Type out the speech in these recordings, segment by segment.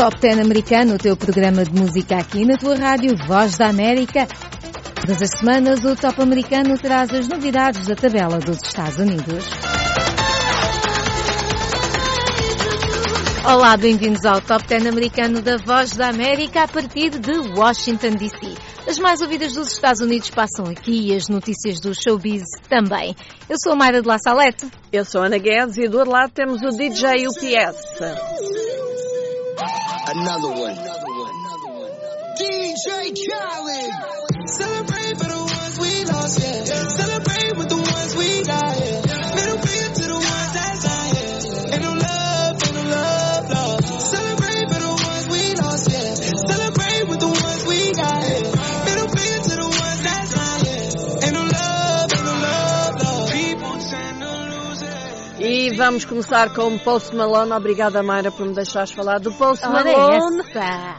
Top 10 americano, o teu programa de música aqui na tua rádio Voz da América. Todas as semanas o Top americano traz as novidades da tabela dos Estados Unidos. Olá, bem-vindos ao Top 10 americano da Voz da América a partir de Washington DC. As mais ouvidas dos Estados Unidos passam aqui e as notícias do showbiz também. Eu sou a Mayra de La Salete. Eu sou Ana Guedes e do outro lado temos o DJ UPS. Another one. DJ Khaled. Celebrate for the ones we lost, yeah. Celebrate with the ones we got, yeah. Vamos começar com Post Malone. Obrigada, Mayra, por me deixares falar do Post Malone.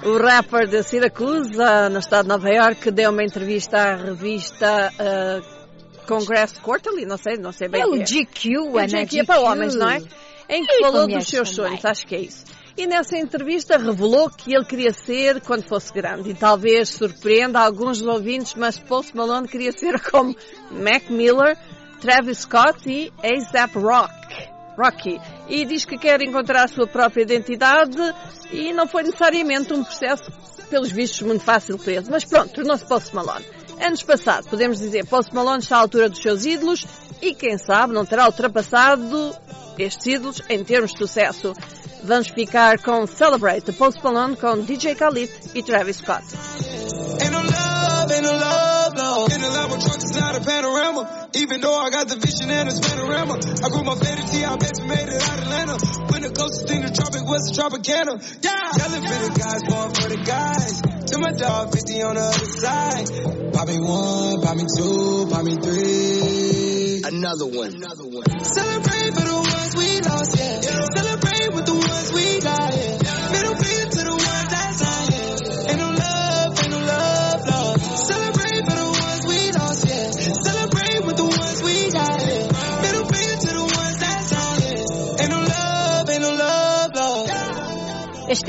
O rapper de Syracuse, no estado de Nova York, deu uma entrevista à revista uh, Congress Quarterly, não sei, não sei bem. É o GQ, é, GQ, GQ para homens, não é? Em que falou dos seus também. sonhos, acho que é isso. E nessa entrevista revelou que ele queria ser quando fosse grande. E talvez surpreenda alguns ouvintes, mas Post Malone queria ser como Mac Miller, Travis Scott e A$AP Rock. Rocky. E diz que quer encontrar a sua própria identidade e não foi necessariamente um processo, pelos vistos, muito fácil para ele. Mas pronto, tornou-se Post Malone. Anos passados, podemos dizer, Post Malone está à altura dos seus ídolos e, quem sabe, não terá ultrapassado estes ídolos em termos de sucesso. Vamos ficar com Celebrate the Post Malone com DJ Khalid e Travis Scott. In the Lambo truck is not a panorama. Even though I got the vision and it's panorama. I grew my fantasy, I bet you made it out of Atlanta. When the closest thing to tropic was the Tropicana. Yeah! Yelling for the guys, going for the guys. To my dog, 50 on the other side. Pop me one, pop me two, pop me three. Another one. Another one. Celebrate for the ones we lost, yeah. yeah. Celebrate with the ones we got, yeah.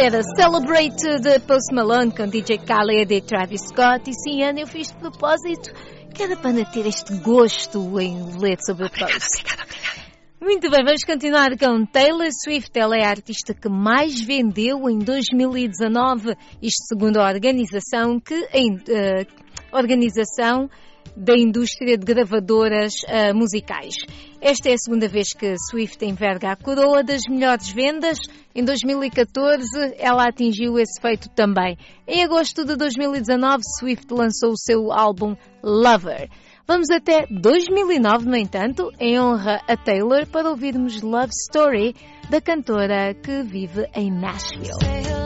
Era Celebrate de Post Malone com DJ Khaled e Travis Scott. E sim, Ana, eu fiz de propósito que era para ter este gosto em ler sobre o Post. Obrigada, obrigada. Muito bem, vamos continuar com Taylor Swift. Ela é a artista que mais vendeu em 2019, isto segundo a organização que em, uh, organização da indústria de gravadoras uh, musicais. Esta é a segunda vez que Swift enverga a coroa das melhores vendas. Em 2014, ela atingiu esse feito também. Em agosto de 2019, Swift lançou o seu álbum Lover. Vamos até 2009, no entanto, em honra a Taylor, para ouvirmos Love Story da cantora que vive em Nashville.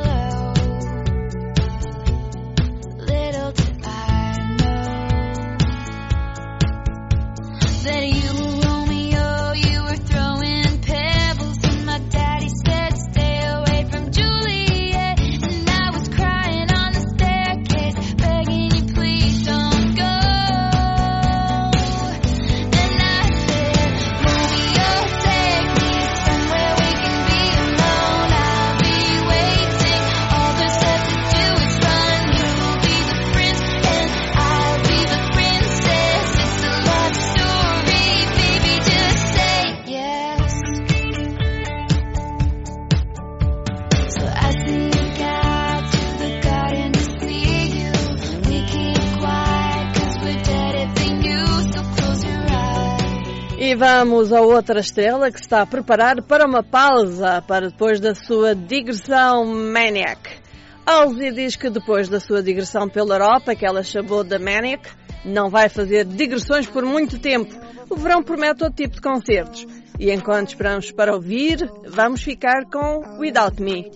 Vamos a outra estrela que está a preparar para uma pausa para depois da sua digressão Maniac. Halsey diz que depois da sua digressão pela Europa, que ela chamou de Maniac, não vai fazer digressões por muito tempo. O verão promete outro tipo de concertos. E enquanto esperamos para ouvir, vamos ficar com Without Me.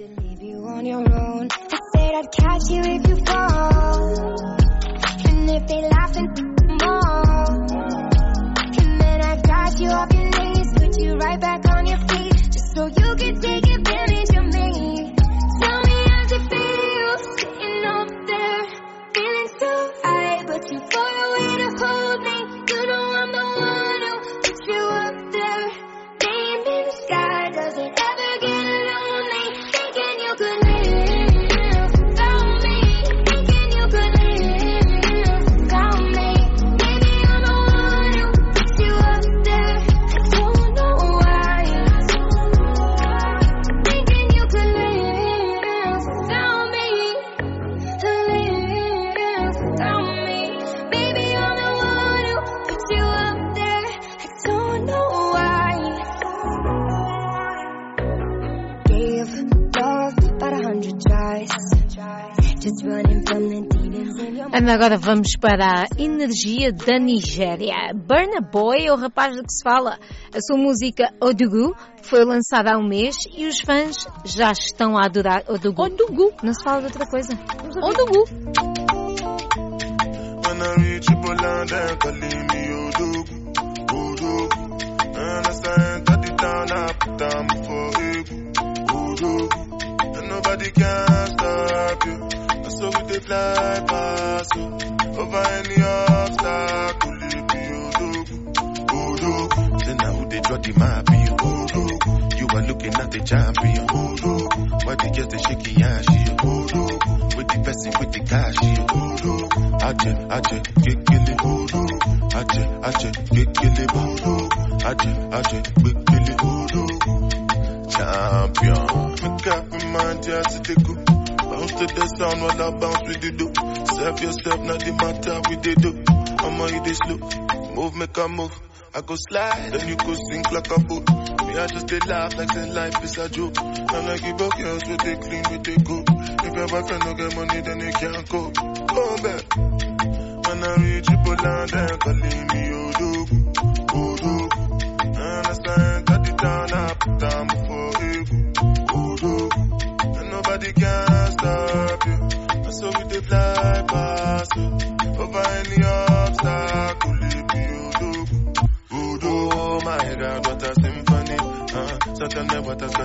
Agora vamos para a energia da Nigéria. Burna Boy é o rapaz do que se fala. A sua música Odugu foi lançada há um mês e os fãs já estão a adorar Odugu. Odugu. Não se fala de outra coisa. Odugu. Nobody you. Fly past you. Over any obstacle, it be Odogu. Odogu. Say now they draw the map, Odogu. You are looking at the champion. Odogu. Why they get the shaky ass, Odogu. With the person with the cash, Odogu. Aje, aje, it, Odogu. Aje, aje, it, Odogu. Aje, aje, it, Odogu. Champion. Make up my mind, to take Bounce to the sound while I bounce with the do. Serve yourself, not the matter with the do. I'ma hit this slow. Move, make a move. I go slide, then you go sink like a boat. Me, I just did laugh like say life is a joke. I'm like you both girls with they clean, with they go. If your boyfriend don't get money, then they can't go. Go back. When I reach Triple then calling me Odogu.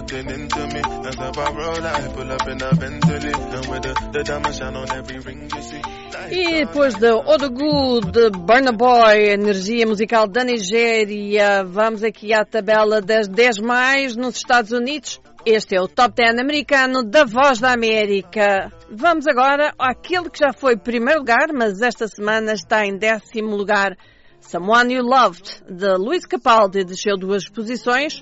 Gotten into me. If I roll, I pull up in a Bentley. And with the, the diamond shine on every ring you see. E depois de Odogu, de Burna Boy, energia musical da Nigéria, vamos aqui à tabela das 10 mais nos Estados Unidos. Este é o Top 10 americano da Voz da América. Vamos agora àquele que já foi primeiro lugar, mas esta semana está em décimo lugar. Someone You Loved, de Luís Capaldi, desceu duas posições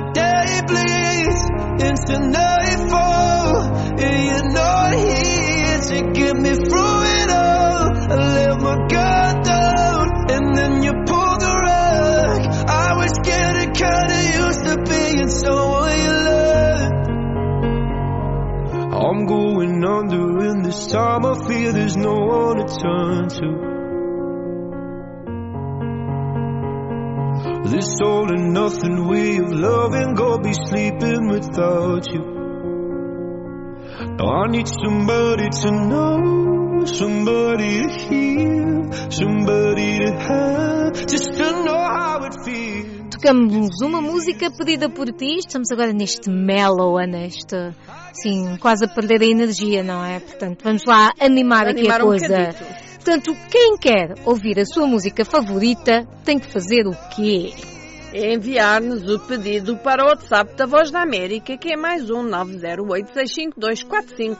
day bleeds into nightfall, and you're not here to get me through it all. I let my guard down, and then you pulled the rug. I was getting kinda used to being someone you loved. I'm going under, and this time I feel there's no one to turn to. This all and nothing way of loving, go be sleeping without you. Now I need somebody to know, somebody to hear, somebody to have, just to know how it feels. Tocamos uma música pedida por ti. Estamos agora neste mellow, neste. Sim, quase a perder a energia, não é? Portanto, vamos lá animar, aqui Animar a um coisa. bocadito. Portanto, quem quer ouvir a sua música favorita tem que fazer o quê? Enviar-nos o pedido para o WhatsApp da Voz da América, que é mais um 908-652-4584.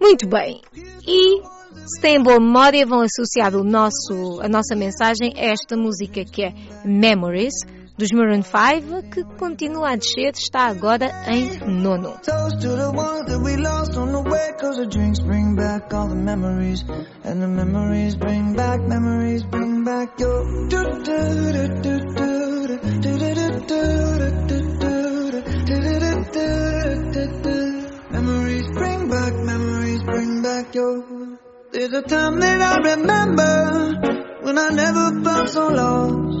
Muito bem. E se têm boa memória, vão associar o nosso, a nossa mensagem a esta música que é Memories, dos Maroon 5, que continua a descer, está agora em nono. Memories bring back, memories bring back your There's a time that I remember When I never felt so lost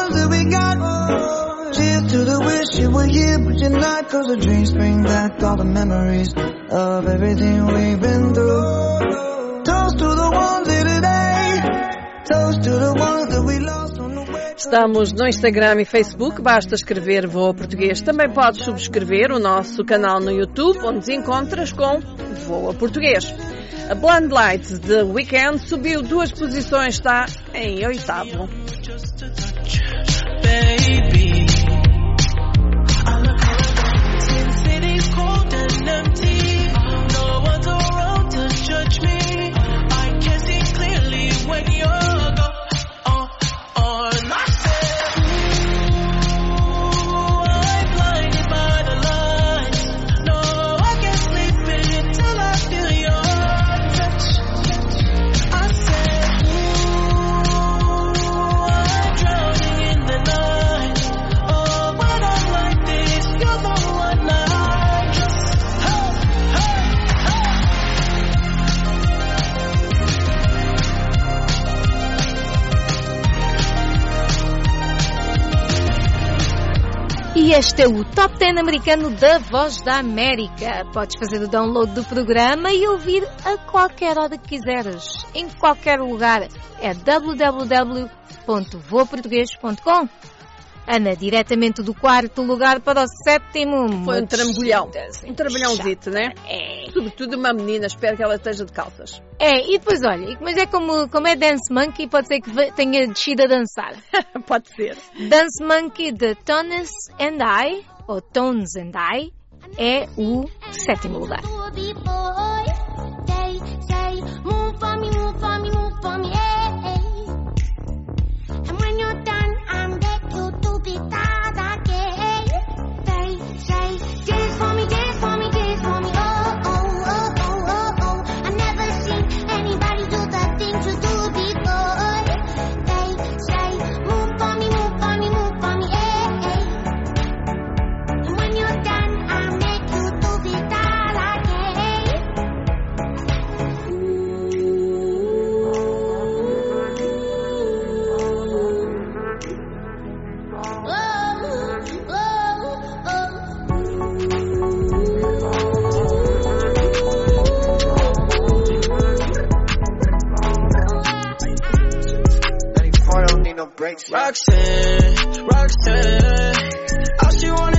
you were here, but you're not. Cause the dreams bring back all the memories of everything we've been through. Toast to the ones here today. Toast to the ones that we love. Estamos no Instagram e Facebook, basta escrever Voa Português. Também podes subscrever o nosso canal no YouTube, onde nos encontras com Voa Português. A Blind Light de Weekend subiu duas posições, está em oitavo. baby. like you. Este é o Top 10 americano da Voz da América. Podes fazer o download do programa e ouvir a qualquer hora que quiseres, em qualquer lugar. É www.voaportuguês.com. Ana, diretamente do quarto lugar para o sétimo. Foi um trambolhão. Um trambolhãozito, né? É. Sobretudo uma menina, espero que ela esteja de calças. É, e depois olha, mas é como, como é Dance Monkey, pode ser que tenha descido a dançar. Pode ser. Dance Monkey de Tones and I, ou Tones and I, é o sétimo lugar. no brakes. Roxanne, Roxanne, all she want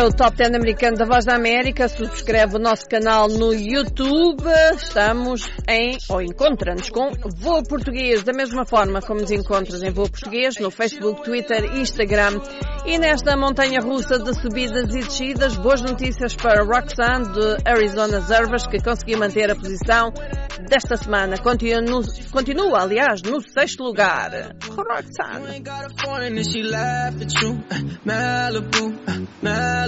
é o Top 10 americano da Voz da América. Subscreve o nosso canal no YouTube. Estamos em, ou encontra-nos com Voa Português, da mesma forma como nos encontras em Voa Português, no Facebook, Twitter, Instagram. E nesta montanha russa de subidas e descidas, boas notícias para Roxanne de Arizona Zervas, que conseguiu manter a posição desta semana. Continua, continua aliás, no sexto lugar. Roxanne.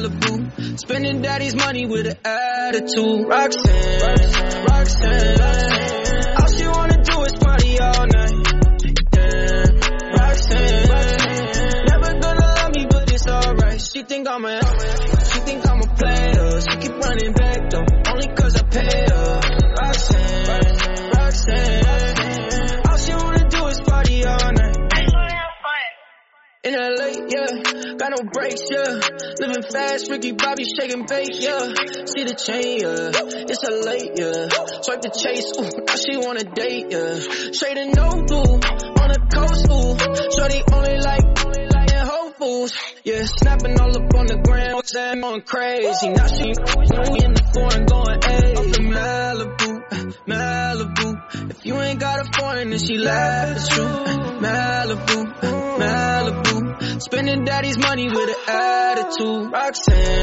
Ain't got a foreign and she laugh at you. Malibu. Spending daddy's money with an attitude. Roxanne, Roxanne. All she wanna do is party all night. Damn, Roxanne. Never gonna love me, but it's alright. She think I'm a, she think I'm a player. She keep running back though, only cause I pay her. Roxanne, Roxanne. All she wanna do is party all night. In LA, got no brakes, yeah. Living fast, Ricky Bobby shaking bait, yeah. See the chain, yeah. It's a late, yeah. Swipe the chase, ooh, now she wanna date, yeah. Straight and no blue, on the coast, ooh. Shorty only like, only like Whole Foods, yeah. Snapping all up on the ground, that going crazy? Now she, we in the foreign going, ayy. I'm Malibu, Malibu. If you ain't got a foreign, then she laugh at you. Malibu, Malibu. Spending daddy's money with an attitude. Roxanne,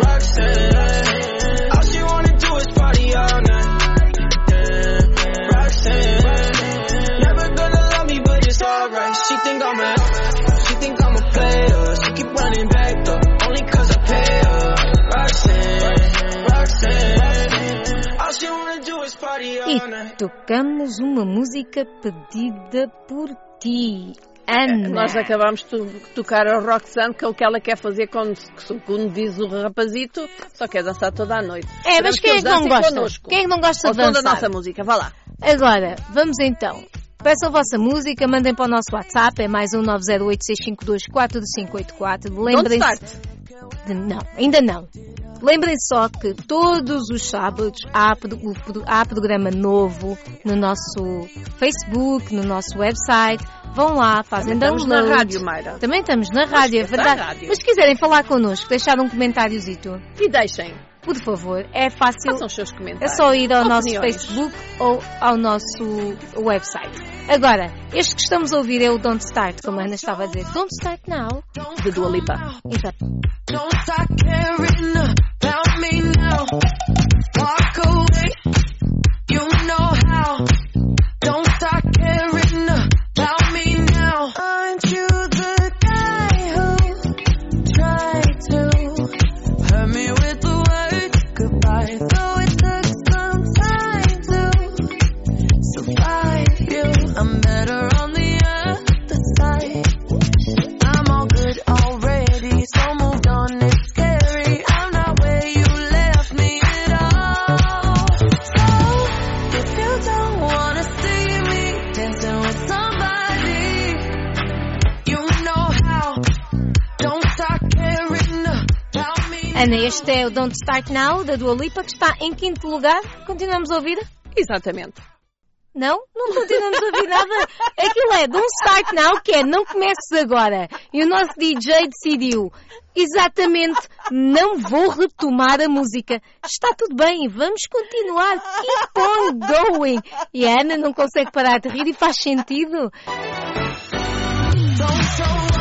Roxanne. All she wanna do is party all night. Roxanne. Never gonna love me, but it's alright. She think I'm a, she think I'm a player. She keep running back though, only cause I pay her. Roxanne, Roxanne. All she wanna do is party all E tocamos uma música pedida por ti, Ana. Nós acabamos de to- tocar a Roxanne, que é o que ela quer fazer quando, como diz o rapazito, só quer dançar toda a noite. É, mas quem é que não gosta? connosco. Quem é que não gosta Ao de som da dançar? nossa música, vá lá. Agora, vamos então Peçam a vossa música, mandem para o nosso WhatsApp, é mais um 908-652-4584. Don't Lembrem-se. Não, ainda não. Lembrem-se só que todos os sábados há, há programa novo no nosso Facebook, no nosso website. Vão lá, fazem Também estamos na download. rádio, Mayra. Também estamos na rádio, é verdade. rádio. Mas se quiserem falar connosco, deixar um comentáriozito, E deixem. Por favor, é fácil. Façam os seus É comentários. só ir ao nosso Opiniões. Facebook ou ao nosso website. Agora, este que estamos a ouvir é o Don't Start, como a Ana estava a dizer. Don't Start Now. De Dua Lipa. Exato. Ana, este é o Don't Start Now, da Dua Lipa, que está em quinto lugar. Continuamos a ouvir? Exatamente. Não? Não continuamos a ouvir nada. Aquilo é Don't Start Now, que é não comeces agora. E o nosso DJ decidiu, exatamente, não vou retomar a música. Está tudo bem, vamos continuar. Keep on going. E a Ana não consegue parar de rir e faz sentido. Don't don't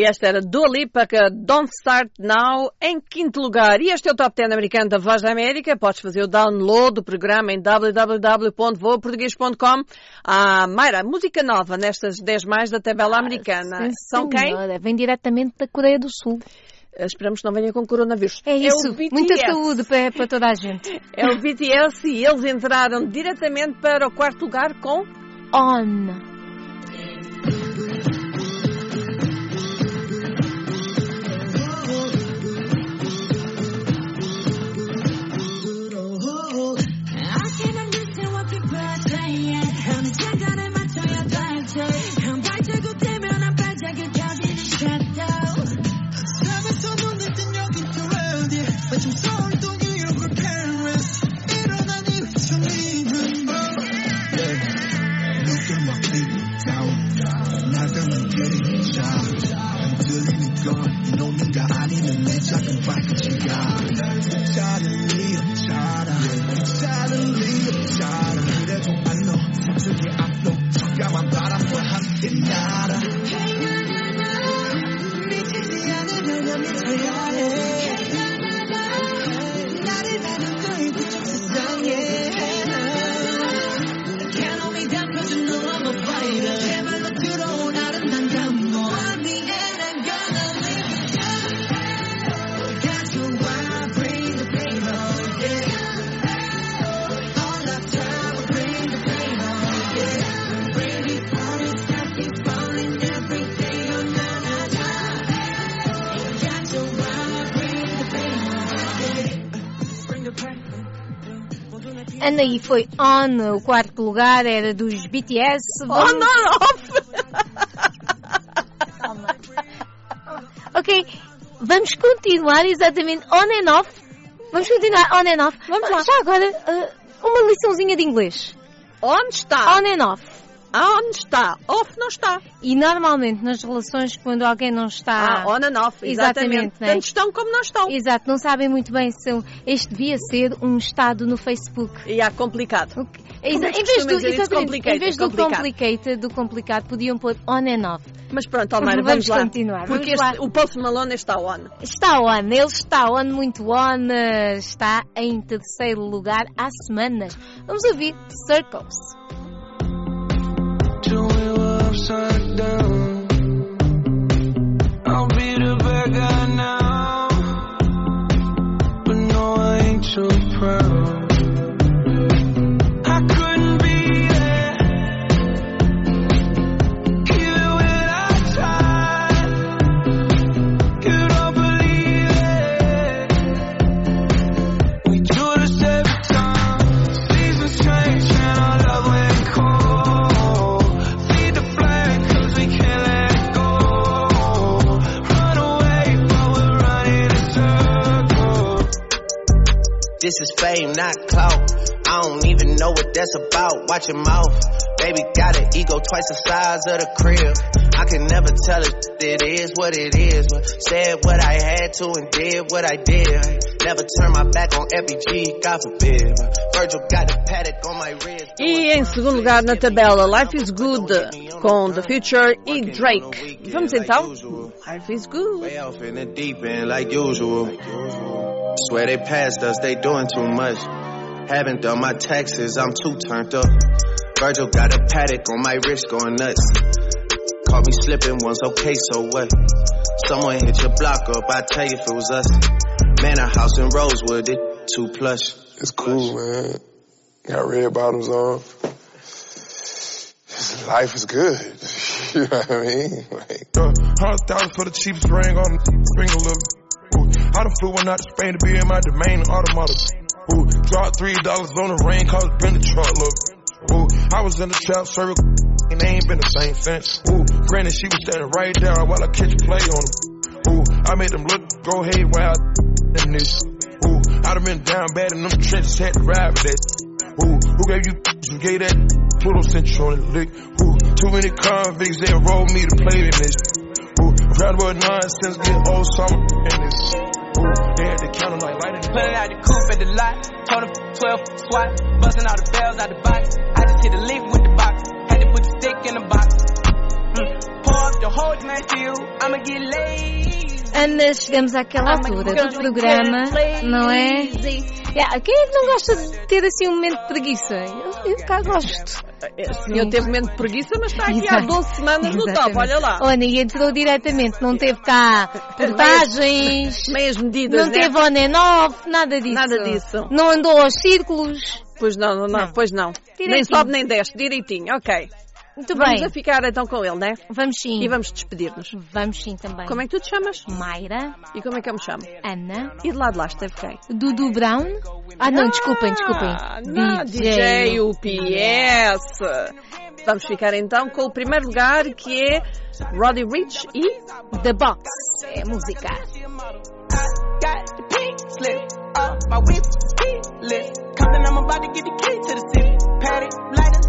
E esta era Dua Lipa, que Don't Start Now, em quinto lugar. E este é o Top 10 americano da Voz da América. Podes fazer o download do programa em www.voaportuguês.com. Ah, Mayra, música nova nestas 10 mais da tabela americana. Sim, São quem? senhora, Vem diretamente da Coreia do Sul. Esperamos que não venha com coronavírus. É isso. o BTS. Muita saúde para, para toda a gente. É o BTS e eles entraram diretamente para o quarto lugar com On. E foi On, o quarto lugar era dos BTS. On or Off. Ok, vamos continuar exatamente on and off. Vamos continuar on and off. Vamos lá. Já agora, uh, uma liçãozinha de inglês. Onde está? On and off. Onde está? Off não está. E normalmente nas relações, quando alguém não está. Ah, on and off. Exatamente. Exatamente, né? Tanto estão como não estão. Exato, não sabem muito bem se este devia ser um estado no Facebook. E há complicado. Ok. Exa- é em vez do, exatamente, Complicated, em vez do complicado. complicated, do complicado, podiam pôr on and off. Mas pronto, Almeida, Vamos vamos, lá. continuar, Porque vamos este- lá. o Post Malone está on. Está on, ele está on, muito on, eh, está em terceiro lugar há semanas. Vamos ouvir Circles. I'll be the bad guy now. But no, I ain't so proud. Fame, not clout. I don't even know what that's about. Watch your mouth. Baby got an ego twice the size of the crib. I can never tell it, it is what it is. Said what I had to and did what I did. Never turn my back on FBG, God forbid. Virgil got the paddock on my wrist. E em segundo lugar na tabela, Life is Good, com The Future e Drake. Vamos então? Life is Good. Way off in the deep end like usual. Swear they passed us, they doing too much. Haven't done my taxes, I'm too turned up. Virgil got a paddock on my wrist going nuts. Caught me slipping once, okay, so what? Someone hit your block up, I tell you if it was us. Man, a house in Rosewood, it too plush. It's cool, man. Got red bottoms on. Life is good. you know what I mean? Like, uh, Hundred thousand for the cheapest ring on the finger, look. Ooh, I done flew one out to Spain to be in my domain automata. Ooh, dropped three dollars on the rain, cause been the truck, look. Ooh, I was in the trap circle, and they ain't been the same since. Ooh, granted, she was standing right there while I catch play on them. Ooh, I made them look, go haywire in this. Ooh, I done been down bad in them trenches, had to ride with that. Ooh, who gave you, who gave that Pluto Central on lick? Ooh, too many convicts, they rolled me to play in this. Ooh, proud about nonsense, get old summer in this. Ooh, they had the counter like lighting. Pulling out the coupe at the lot. Told him 12 swat. Busting all the bells out the box. I just hit a lick with the box. Had to put the stick in the box. Mm. Pour up the whole man feel. I'ma get lazy. Ana, chegamos àquela altura do programa, não é? Yeah, quem é que não gosta de ter assim um momento de preguiça? Eu, eu cá gosto. O senhor teve momento de preguiça, mas está aqui há Exato. 12 semanas no top, Exatamente. olha lá. Olha, e entrou diretamente, não teve cá portagens, Meias medidas, não né? teve on and off, nada disso. Nada disso. Não andou aos círculos. Pois não, não, não, pois não. Nem Direitinho. sobe nem desce, direitinho, ok. Muito Vamos bem. a ficar então com ele, né? Vamos sim. E vamos despedir-nos. Vamos sim também. Como é que tu te chamas? Mayra, E como é que eu me chamo? Ana, E de lá de lá esteve quem? Dudu Brown. Ah, não, desculpem, desculpem. Ah, não, DJ UPS. Vamos ficar então com o primeiro lugar que é Roddy Rich e The Box. É música. I got the pink slip up my whip, keyless. Compton, I'm about to get the key to the city. Paddock, light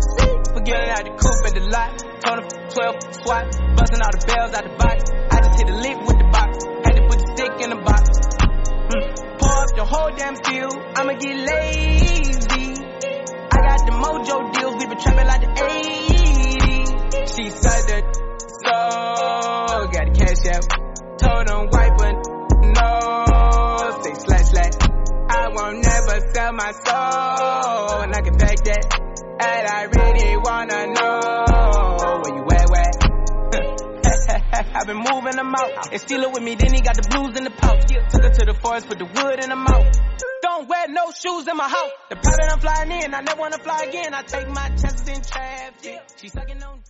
the. Forgetting out the coupe at the lot. Told him 12 swat. Busting all the bells out the box. I just hit a lick with the box. Had to put the stick in the box. Mm. Pour up the whole damn field. I'ma get lazy. I got the mojo deals. We been trapping like the 80s. She said that so got the cash out. Told him wipe I won't never sell my soul. And I can back that. And I really wanna know where you at, where? I've been moving them out. And steal it with me, then he got the blues in the pouch. Took her to the forest, put the wood in the mouth. Don't wear no shoes in my house. The private I'm flying in, I never wanna fly again. I take my chances in traffic. She sucking on.